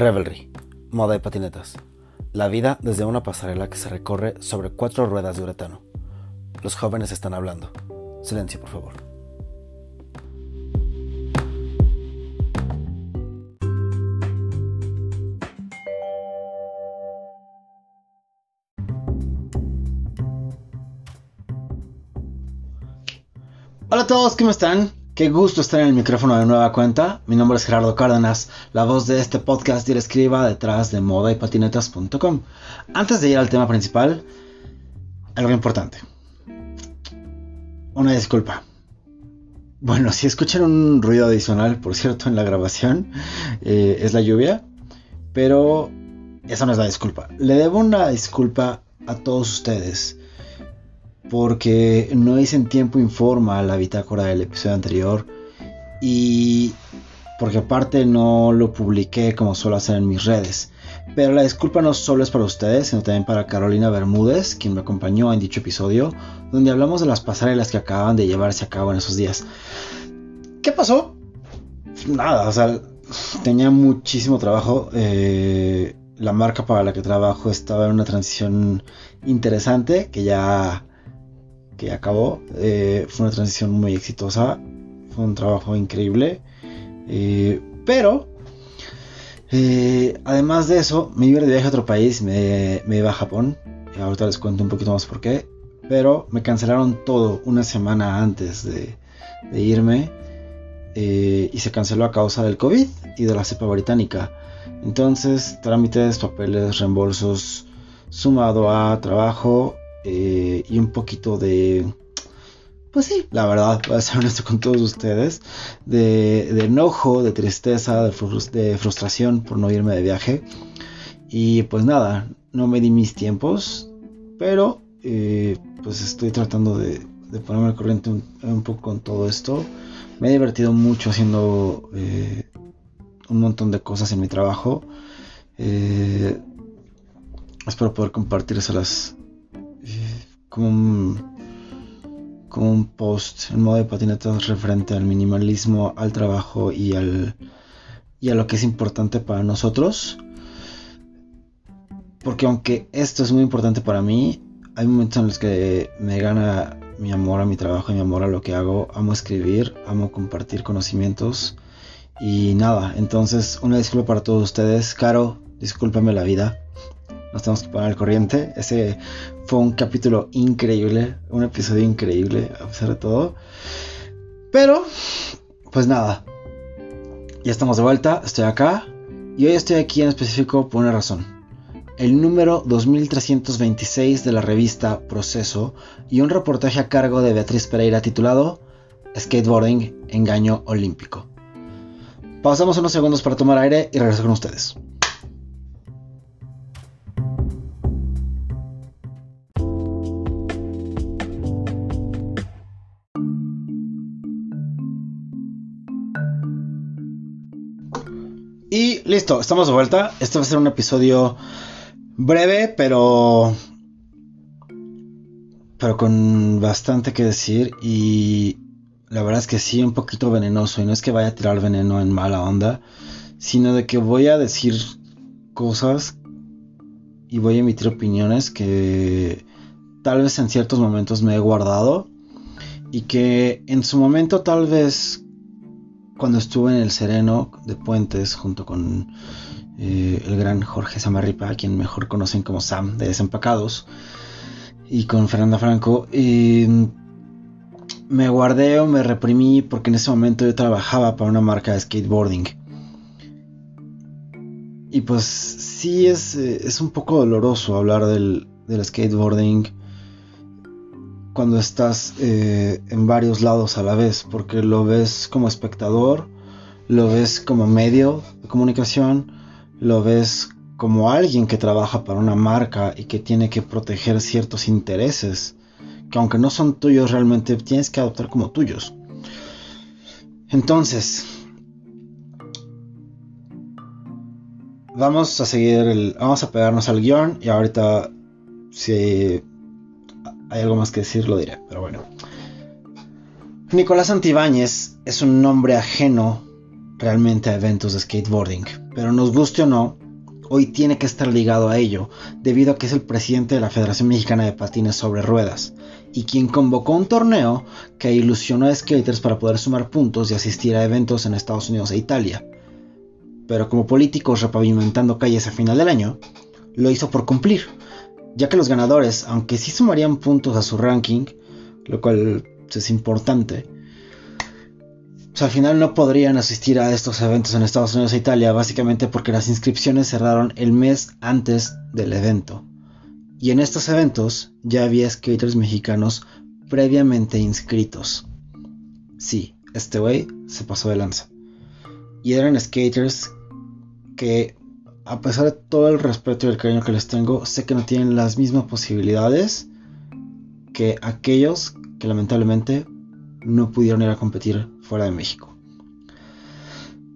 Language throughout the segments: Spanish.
Revelry, moda y patinetas. La vida desde una pasarela que se recorre sobre cuatro ruedas de uretano. Los jóvenes están hablando. Silencio, por favor. Hola a todos, ¿cómo están? Qué gusto estar en el micrófono de nueva cuenta. Mi nombre es Gerardo Cárdenas, la voz de este podcast y el escriba detrás de moda y patinetas.com. Antes de ir al tema principal, algo importante. Una disculpa. Bueno, si escuchan un ruido adicional, por cierto, en la grabación, eh, es la lluvia, pero esa no es la disculpa. Le debo una disculpa a todos ustedes porque no hice en tiempo informa la bitácora del episodio anterior y porque aparte no lo publiqué como suelo hacer en mis redes. Pero la disculpa no solo es para ustedes, sino también para Carolina Bermúdez, quien me acompañó en dicho episodio, donde hablamos de las pasarelas que acaban de llevarse a cabo en esos días. ¿Qué pasó? Nada, o sea, tenía muchísimo trabajo. Eh, la marca para la que trabajo estaba en una transición interesante que ya que acabó. Eh, fue una transición muy exitosa. Fue un trabajo increíble. Eh, pero, eh, además de eso, me iba de viaje a otro país. Me, iba a Japón. Y ahorita les cuento un poquito más por qué. Pero me cancelaron todo una semana antes de, de irme. y se canceló a causa del COVID y de la cepa británica. Entonces, trámites, papeles, reembolsos, sumado a trabajo, eh, y un poquito de, pues sí, la verdad, voy a ser honesto con todos ustedes, de, enojo, de tristeza, de, frustración por no irme de viaje. Y pues nada, no me di mis tiempos, pero eh, pues estoy tratando de, ponerme al corriente un, poco con todo esto. Me he divertido mucho haciendo eh, un montón de cosas en mi trabajo. espero poder compartírselas como un, como un post en modo de patinetas referente al minimalismo, al trabajo y, al, y a lo que es importante para nosotros. Porque aunque esto es muy importante para mí, hay momentos en los que me gana mi amor a mi trabajo y mi amor a lo que hago. Amo escribir, amo compartir conocimientos. Y nada, entonces una disculpa para todos ustedes. Caro, discúlpame la vida nos tenemos que poner al corriente. Ese fue un capítulo increíble, un episodio increíble a pesar de todo. Pero, pues nada, ya estamos de vuelta, estoy acá. Y hoy estoy aquí en específico por una razón. El número 2326 de la revista Proceso y un reportaje a cargo de Beatriz Pereira titulado Skateboarding, Engaño Olímpico. Pausamos unos segundos para tomar aire y regreso con ustedes. Listo, estamos de vuelta. Este va a ser un episodio breve, pero. Pero con bastante que decir. Y la verdad es que sí, un poquito venenoso. Y no es que vaya a tirar veneno en mala onda, sino de que voy a decir cosas y voy a emitir opiniones que tal vez en ciertos momentos me he guardado. Y que en su momento tal vez cuando estuve en el Sereno de Puentes junto con eh, el gran Jorge Samarripa, a quien mejor conocen como Sam de Desempacados, y con Fernanda Franco, me guardé o me reprimí porque en ese momento yo trabajaba para una marca de skateboarding. Y pues sí es, eh, es un poco doloroso hablar del, del skateboarding cuando estás eh, en varios lados a la vez, porque lo ves como espectador, lo ves como medio de comunicación, lo ves como alguien que trabaja para una marca y que tiene que proteger ciertos intereses, que aunque no son tuyos realmente tienes que adoptar como tuyos. Entonces, vamos a seguir el, vamos a pegarnos al guion y ahorita si hay algo más que decir, lo diré, pero bueno. Nicolás Antibáñez es un nombre ajeno realmente a eventos de skateboarding, pero nos guste o no, hoy tiene que estar ligado a ello, debido a que es el presidente de la Federación Mexicana de Patines sobre Ruedas, y quien convocó un torneo que ilusionó a skaters para poder sumar puntos y asistir a eventos en Estados Unidos e Italia. Pero como políticos repavimentando calles a final del año, lo hizo por cumplir, ya que los ganadores, aunque sí sumarían puntos a su ranking, lo cual es importante, pues al final no podrían asistir a estos eventos en Estados Unidos e Italia, básicamente porque las inscripciones cerraron el mes antes del evento. Y en estos eventos ya había skaters mexicanos previamente inscritos. Sí, este güey se pasó de lanza. Y eran skaters que, a pesar de todo el respeto y el cariño que les tengo, sé que no tienen las mismas posibilidades que aquellos que lamentablemente no pudieron ir a competir fuera de México.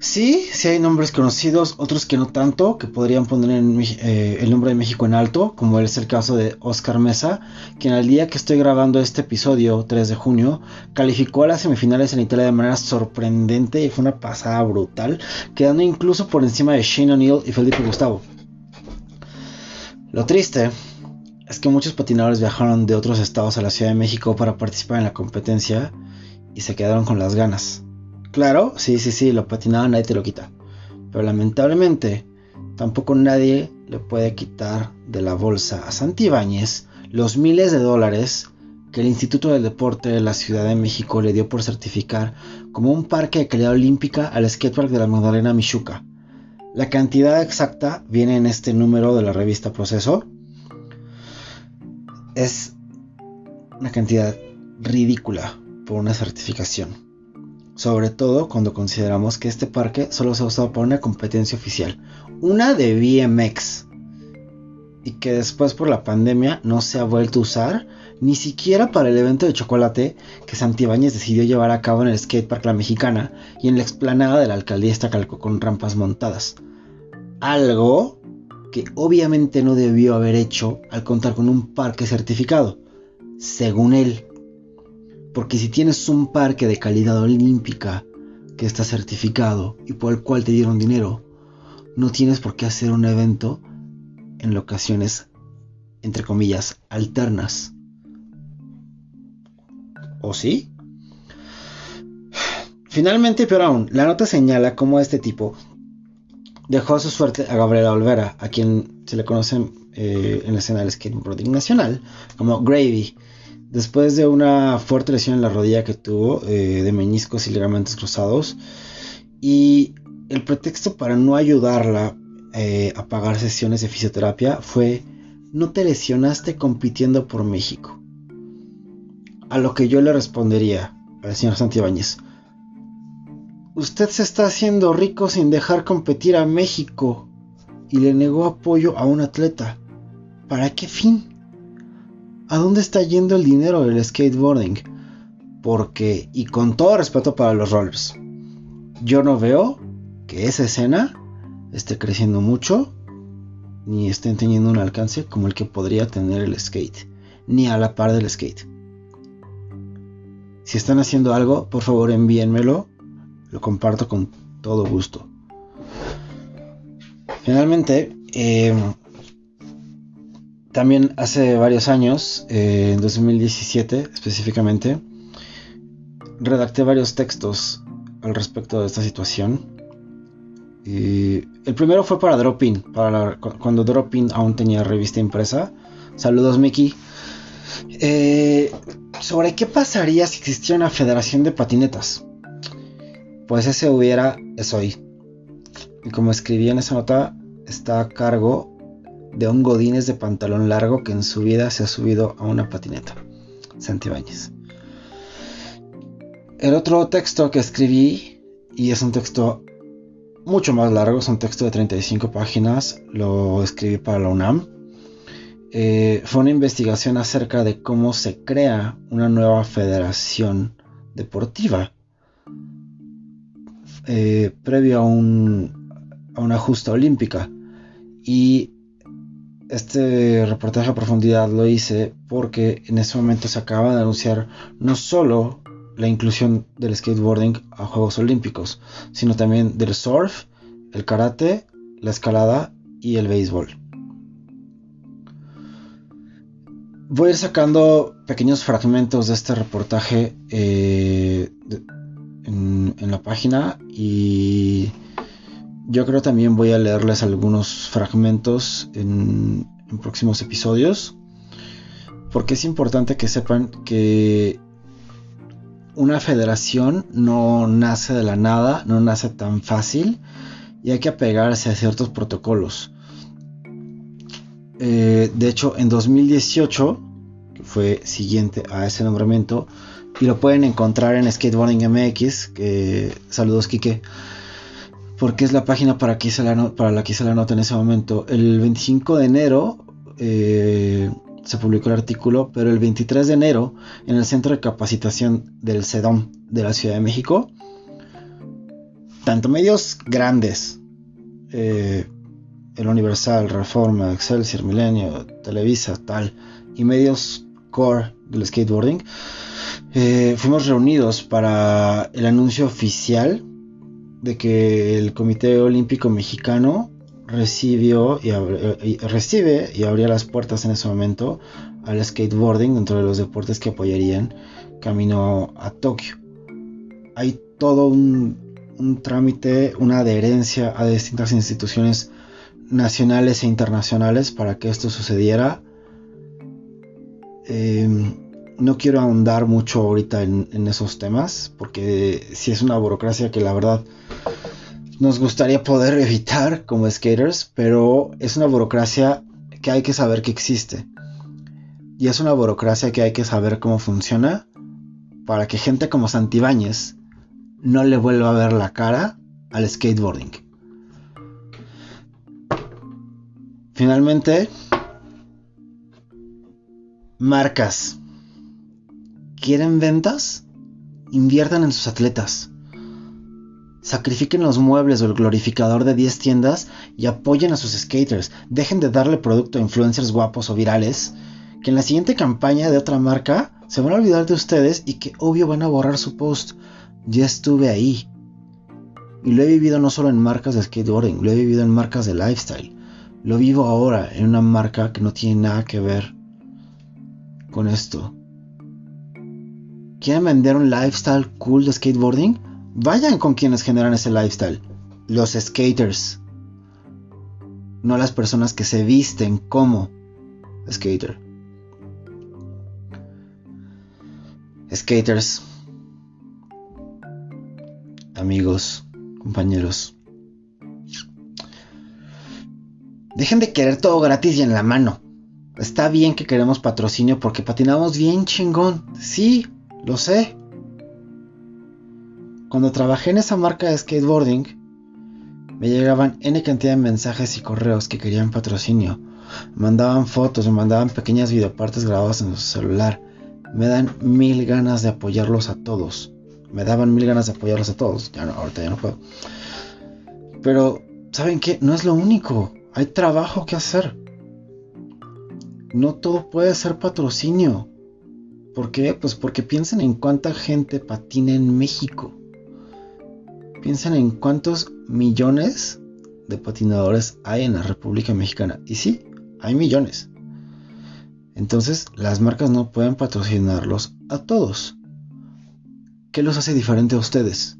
Sí, sí hay nombres conocidos, otros que no tanto, que podrían poner eh, el nombre de México en alto, como es el caso de Oscar Mesa, quien al día que estoy grabando este episodio, 3 de junio, calificó a las semifinales en Italia de manera sorprendente y fue una pasada brutal, quedando incluso por encima de Shane O'Neill y Felipe Gustavo. Lo triste es que muchos patinadores viajaron de otros estados a la Ciudad de México para participar en la competencia y se quedaron con las ganas. Claro, sí, sí, sí, lo patinaba, nadie te lo quita. Pero lamentablemente, tampoco nadie le puede quitar de la bolsa a Santibáñez los miles de dólares que el Instituto del Deporte de la Ciudad de México le dio por certificar como un parque de calidad olímpica al skatepark de la Magdalena Michuca. La cantidad exacta viene en este número de la revista Proceso. Es una cantidad ridícula por una certificación sobre todo cuando consideramos que este parque solo se ha usado para una competencia oficial, una de BMX, y que después por la pandemia no se ha vuelto a usar ni siquiera para el evento de chocolate que Santibáñez decidió llevar a cabo en el skatepark La Mexicana y en la explanada de la alcaldía Estacalco con rampas montadas. Algo que obviamente no debió haber hecho al contar con un parque certificado, según él. Porque si tienes un parque de calidad olímpica que está certificado y por el cual te dieron dinero, no tienes por qué hacer un evento en locaciones, entre comillas, alternas. ¿O sí? Finalmente, pero aún, la nota señala cómo este tipo dejó a su suerte a Gabriela Olvera, a quien se le conoce eh, en la escena del nacional como Gravy, Después de una fuerte lesión en la rodilla que tuvo, eh, de meniscos y ligamentos cruzados, y el pretexto para no ayudarla eh, a pagar sesiones de fisioterapia fue, no te lesionaste compitiendo por México. A lo que yo le respondería al señor Santibáñez, usted se está haciendo rico sin dejar competir a México y le negó apoyo a un atleta. ¿Para qué fin? ¿A dónde está yendo el dinero del skateboarding? Porque, y con todo respeto para los rollers, yo no veo que esa escena esté creciendo mucho, ni estén teniendo un alcance como el que podría tener el skate, ni a la par del skate. Si están haciendo algo, por favor envíenmelo, lo comparto con todo gusto. Finalmente, eh, también hace varios años, eh, en 2017 específicamente, redacté varios textos al respecto de esta situación. Y el primero fue para Dropin, para cuando Dropin aún tenía revista impresa. Saludos, Mickey. Eh, sobre qué pasaría si existiera una federación de patinetas. Pues ese hubiera es hoy. Y como escribí en esa nota, está a cargo de un godines de pantalón largo que en su vida se ha subido a una patineta. Santibáñez. El otro texto que escribí, y es un texto mucho más largo, es un texto de 35 páginas, lo escribí para la UNAM. Eh, fue una investigación acerca de cómo se crea una nueva federación deportiva eh, previo a, a una justa olímpica. Y este reportaje a profundidad lo hice porque en ese momento se acaba de anunciar no solo la inclusión del skateboarding a Juegos Olímpicos, sino también del surf, el karate, la escalada y el béisbol. Voy a ir sacando pequeños fragmentos de este reportaje eh, en, la página y yo creo también voy a leerles algunos fragmentos en, en próximos episodios porque es importante que sepan que una federación no nace de la nada, no nace tan fácil y hay que apegarse a ciertos protocolos. Eh, de hecho, en 2018, que fue siguiente a ese nombramiento, y lo pueden encontrar en Skateboarding MX, saludos Kike, porque es la página para, la que hice la nota en ese momento. El 25 de enero eh, se publicó el artículo, pero el 23 de enero, en el Centro de Capacitación del CEDOM de la Ciudad de México, tanto medios grandes, eh, el Universal, Reforma, Excelsior, Milenio, Televisa, tal, y medios core del skateboarding, eh, fuimos reunidos para el anuncio oficial de que el Comité Olímpico Mexicano recibió y, eh, recibe y abría las puertas en ese momento al skateboarding dentro de los deportes que apoyarían camino a Tokio. Hay todo un, trámite, una adherencia a distintas instituciones nacionales e internacionales para que esto sucediera. Em, no quiero ahondar mucho ahorita en, esos temas, porque si es una burocracia que la verdad nos gustaría poder evitar como skaters, pero es una burocracia que hay que saber que existe. Y es una burocracia que hay que saber cómo funciona para que gente como Santibáñez no le vuelva a ver la cara al skateboarding. Finalmente, marcas. ¿Quieren ventas? Inviertan en sus atletas. Sacrifiquen los muebles o el glorificador de 10 tiendas y apoyen a sus skaters. Dejen de darle producto a influencers guapos o virales que en la siguiente campaña de otra marca se van a olvidar de ustedes y que obvio van a borrar su post. Ya estuve ahí. Y lo he vivido no solo en marcas de skateboarding, lo he vivido en marcas de lifestyle. Lo vivo ahora en una marca que no tiene nada que ver con esto. ¿Quieren vender un lifestyle cool de skateboarding? Vayan con quienes generan ese lifestyle. Los skaters. No las personas que se visten como skater. Skaters. Amigos, compañeros. Dejen de querer todo gratis y en la mano. Está bien que queremos patrocinio porque patinamos bien chingón. Sí, lo sé. Cuando trabajé en esa marca de skateboarding, me llegaban N cantidad de mensajes y correos que querían patrocinio. Mandaban fotos, me mandaban pequeñas videopartes grabadas en su celular. Me dan mil ganas de apoyarlos a todos. Me daban mil ganas de apoyarlos a todos. Ya no, ahorita ya no puedo. Pero, ¿saben qué? No es lo único. Hay trabajo que hacer. No todo puede ser patrocinio. ¿Por qué? Pues porque piensen en cuánta gente patina en México. Piensen en cuántos millones de patinadores hay en la República Mexicana. Y sí, hay millones. Entonces las marcas no pueden patrocinarlos a todos. ¿Qué los hace diferente a ustedes?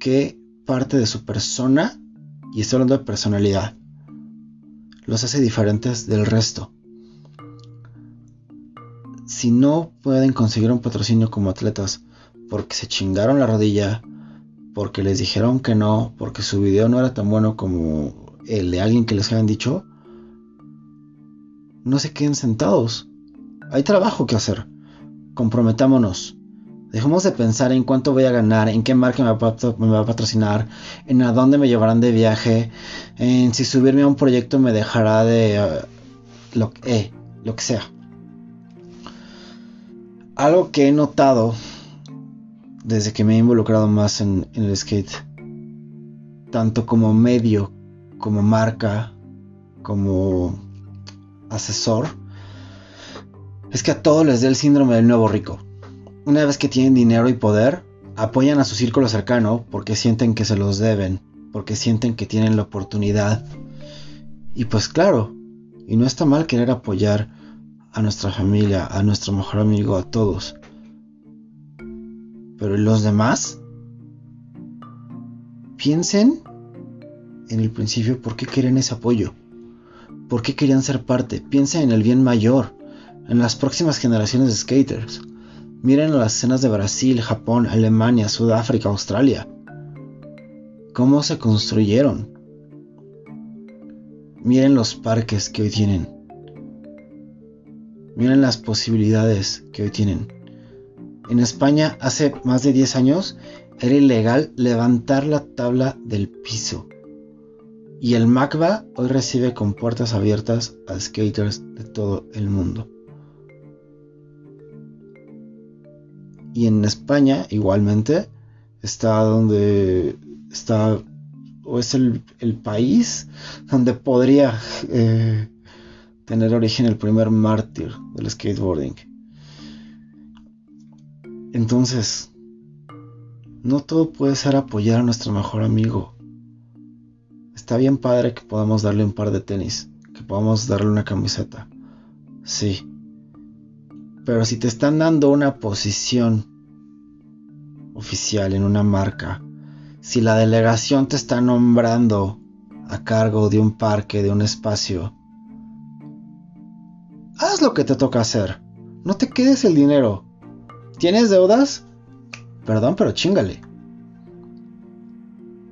¿Qué parte de su persona, y estoy hablando de personalidad, los hace diferentes del resto? Si no pueden conseguir un patrocinio como atletas porque se chingaron la rodilla, porque les dijeron que no, porque su video no era tan bueno como el de alguien que les habían dicho, no se queden sentados. Hay trabajo que hacer. Comprometámonos. Dejemos de pensar en cuánto voy a ganar, en qué marca me va, a patrocinar, en a dónde me llevarán de viaje, en si subirme a un proyecto me dejará de eh, lo, eh, lo que sea. Algo que he notado desde que me he involucrado más en, el skate, tanto como medio, como marca, como asesor, es que a todos les dé el síndrome del nuevo rico. una vez que tienen dinero y poder, apoyan a su círculo cercano porque sienten que se los deben, porque sienten que tienen la oportunidad. Y pues claro, y no está mal querer apoyar a nuestra familia, a nuestro mejor amigo, a todos. Pero los demás? Piensen en el principio por qué quieren ese apoyo. ¿Por qué querían ser parte? Piensen en el bien mayor, en las próximas generaciones de skaters. Miren las escenas de Brasil, Japón, Alemania, Sudáfrica, Australia. ¿Cómo se construyeron? Miren los parques que hoy tienen. Miren las posibilidades que hoy tienen. En España hace más de 10 años era ilegal levantar la tabla del piso. Y el MACBA hoy recibe con puertas abiertas a skaters de todo el mundo. Y en España, igualmente, está donde está, o es el, país donde podría eh, tener origen el primer mártir del skateboarding. Entonces, no todo puede ser apoyar a nuestro mejor amigo. Está bien padre que podamos darle un par de tenis, que podamos darle una camiseta. Sí, pero si te están dando una posición oficial en una marca, si la delegación te está nombrando a cargo de un parque, de un espacio, haz lo que te toca hacer. No te quedes el dinero. ¿Tienes deudas? Perdón, pero chingale.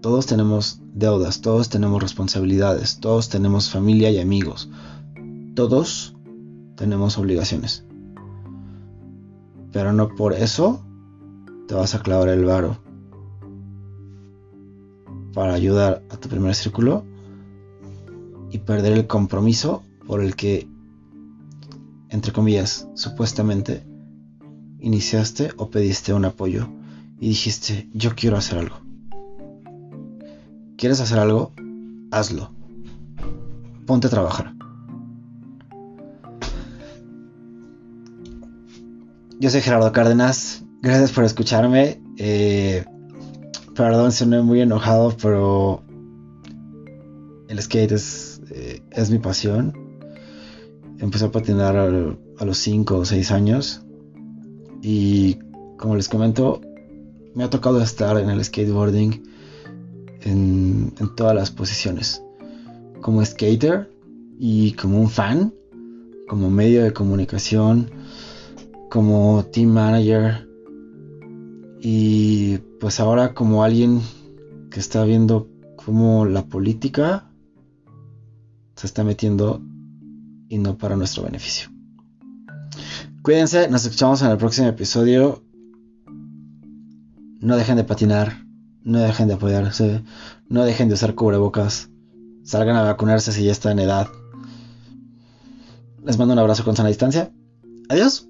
Todos tenemos deudas, todos tenemos responsabilidades, todos tenemos familia y amigos. Todos tenemos obligaciones. Pero no por eso te vas a clavar el varo para ayudar a tu primer círculo y perder el compromiso por el que, entre comillas, supuestamente iniciaste o pediste un apoyo y dijiste, yo quiero hacer algo. ¿Quieres hacer algo? Hazlo. Ponte a trabajar. Yo soy Gerardo Cárdenas. Gracias por escucharme. Eh, perdón, soné muy enojado, pero el skate es, eh, es mi pasión. Empecé a patinar a, los 5 o 6 años. Y como les comento, me ha tocado estar en el skateboarding en, en todas las posiciones. Como skater y como un fan, como medio de comunicación como team manager y pues ahora como alguien que está viendo cómo la política se está metiendo y no para nuestro beneficio. Cuídense, nos escuchamos en el próximo episodio. No dejen de patinar, no dejen de apoyarse, no dejen de usar cubrebocas, salgan a vacunarse si ya están en edad. Les mando un abrazo con sana distancia. Adiós.